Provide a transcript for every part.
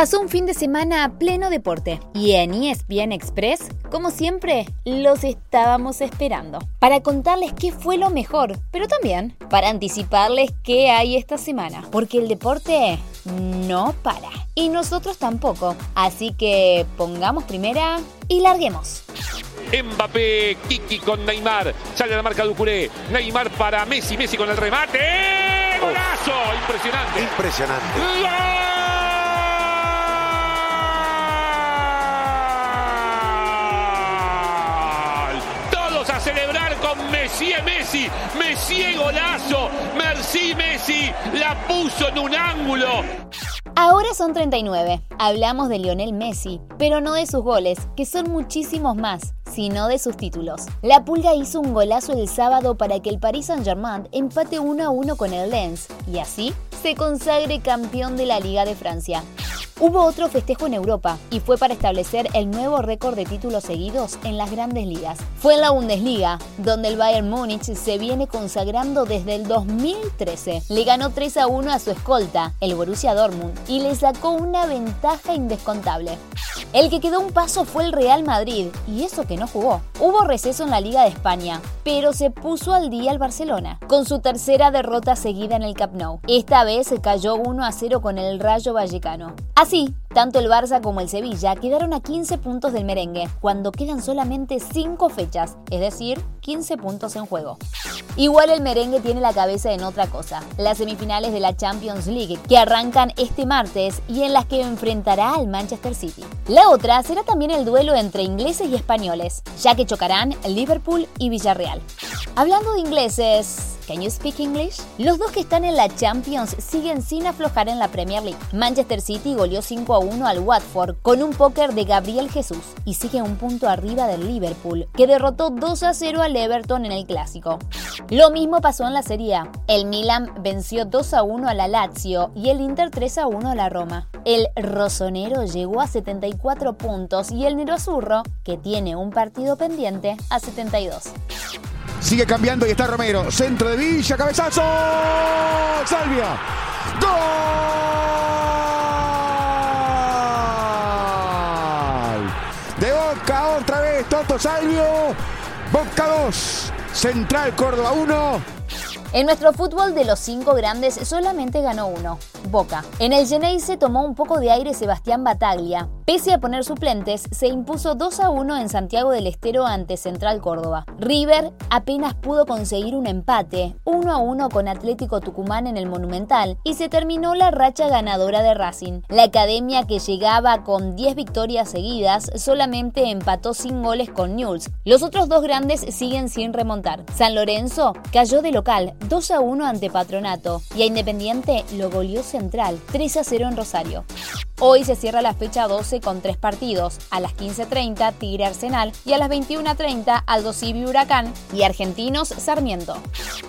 Pasó un fin de semana a pleno deporte y en ESPN Express, como siempre, los estábamos esperando para contarles qué fue lo mejor, pero también para anticiparles qué hay esta semana, porque el deporte no para y nosotros tampoco, así que pongamos primera y larguemos. Mbappé, Kiki con Neymar, sale a la marca Ducuré, Neymar para Messi, Messi con el remate, golazo, impresionante. Impresionante. Todos Messi, Messi, Messi golazo, Merci Messi, la puso en un ángulo. Ahora son 39. Hablamos de Lionel Messi, pero no de sus goles, que son muchísimos más, sino de sus títulos. La Pulga hizo un golazo el sábado para que el Paris Saint-Germain empate 1 a 1 con el Lens y así se consagre campeón de la Liga de Francia. Hubo otro festejo en Europa y fue para establecer el nuevo récord de títulos seguidos en las grandes ligas. Fue en la Bundesliga, donde el Bayern Múnich se viene consagrando desde el 2013. Le ganó 3 a 1 a su escolta, el Borussia Dortmund, y le sacó una ventaja indescontable. El que quedó un paso fue el Real Madrid, y eso que no jugó. Hubo receso en la Liga de España, pero se puso al día el Barcelona, con su tercera derrota seguida en el Camp Nou. Esta vez se cayó 1 a 0 con el Rayo Vallecano. Así, tanto el Barça como el Sevilla quedaron a 15 puntos del merengue, cuando quedan solamente 5 fechas, es decir, 15 puntos en juego. Igual el merengue tiene la cabeza en otra cosa, las semifinales de la Champions League, que arrancan este martes y en las que enfrentará al Manchester City. La otra será también el duelo entre ingleses y españoles, ya que chocarán Liverpool y Villarreal. Hablando de ingleses, Can you speak English? Los dos que están en la Champions siguen sin aflojar en la Premier League. Manchester City goleó 5 a 1 al Watford con un póker de Gabriel Jesús y sigue un punto arriba del Liverpool, que derrotó 2 a 0 al Everton en el clásico. Lo mismo pasó en la Serie A. El Milan venció 2 a 1 a la Lazio y el Inter 3 a 1 a la Roma. El rosonero llegó a 74 puntos y el Nero Azurro, que tiene un partido pendiente, a 72. Sigue cambiando y está Romero. Centro de Villa, cabezazo. Salvia. Gol. De Boca otra vez Toto Salvio. Boca 2. Central Córdoba 1. En nuestro fútbol de los cinco grandes solamente ganó uno, Boca. En el se tomó un poco de aire Sebastián Bataglia. Pese a poner suplentes, se impuso 2 a 1 en Santiago del Estero ante Central Córdoba. River apenas pudo conseguir un empate, 1 a 1 con Atlético Tucumán en el Monumental, y se terminó la racha ganadora de Racing. La academia que llegaba con 10 victorias seguidas solamente empató sin goles con Newell's. Los otros dos grandes siguen sin remontar. San Lorenzo cayó de local 2 a 1 ante Patronato y a Independiente lo goleó Central 3 a 0 en Rosario. Hoy se cierra la fecha 12 con tres partidos, a las 15.30 Tigre Arsenal y a las 21.30 Aldo Civi Huracán y Argentinos Sarmiento.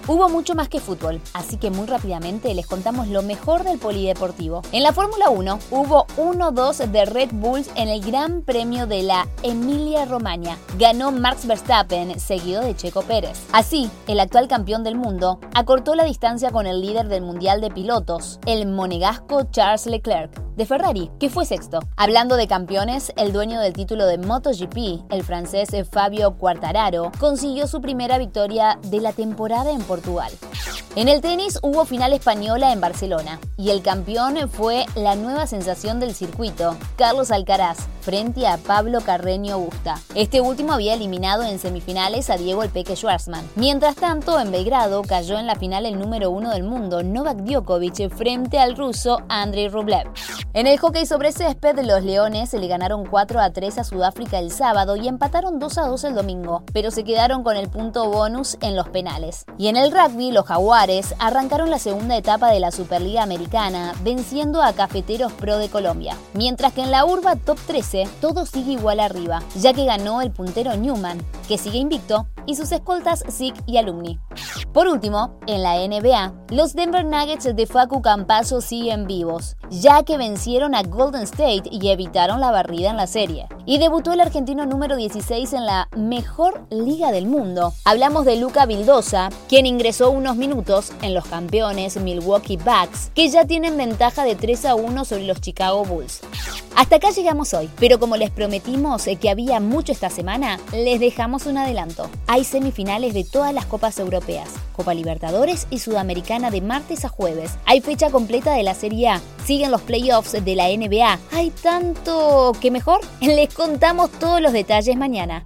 Hubo mucho más que fútbol, así que muy rápidamente les contamos lo mejor del polideportivo. En la Fórmula 1 hubo 1-2 de Red Bulls en el Gran Premio de la Emilia Romagna. Ganó Max Verstappen, seguido de Checo Pérez. Así, el actual campeón del mundo acortó la distancia con el líder del Mundial de Pilotos, el monegasco Charles Leclerc de Ferrari, que fue sexto. Hablando de campeones, el dueño del título de MotoGP, el francés Fabio Quartararo, consiguió su primera victoria de la temporada en Portugal. En el tenis hubo final española en Barcelona y el campeón fue la nueva sensación del circuito, Carlos Alcaraz, frente a Pablo Carreño Busta. Este último había eliminado en semifinales a Diego El Peque Schwarzman. Mientras tanto, en Belgrado cayó en la final el número uno del mundo, Novak Djokovic, frente al ruso Andrei Rublev. En el hockey sobre césped, los Leones le ganaron 4 a 3 a Sudáfrica el sábado y empataron 2 a 2 el domingo, pero se quedaron con el punto bonus en los penales. Y en el rugby, los Jaguares Arrancaron la segunda etapa de la Superliga Americana, venciendo a Cafeteros Pro de Colombia. Mientras que en la Urba Top 13 todo sigue igual arriba, ya que ganó el puntero Newman, que sigue invicto, y sus escoltas Zig y Alumni. Por último, en la NBA, los Denver Nuggets de Facu Campazo siguen vivos, ya que vencieron a Golden State y evitaron la barrida en la serie. Y debutó el argentino número 16 en la mejor liga del mundo. Hablamos de Luca Vildosa, quien ingresó unos minutos en los campeones Milwaukee Bucks, que ya tienen ventaja de 3 a 1 sobre los Chicago Bulls. Hasta acá llegamos hoy, pero como les prometimos que había mucho esta semana, les dejamos un adelanto. Hay semifinales de todas las copas europeas, Copa Libertadores y Sudamericana de martes a jueves. Hay fecha completa de la Serie A, siguen los playoffs de la NBA. Hay tanto que mejor. Les contamos todos los detalles mañana.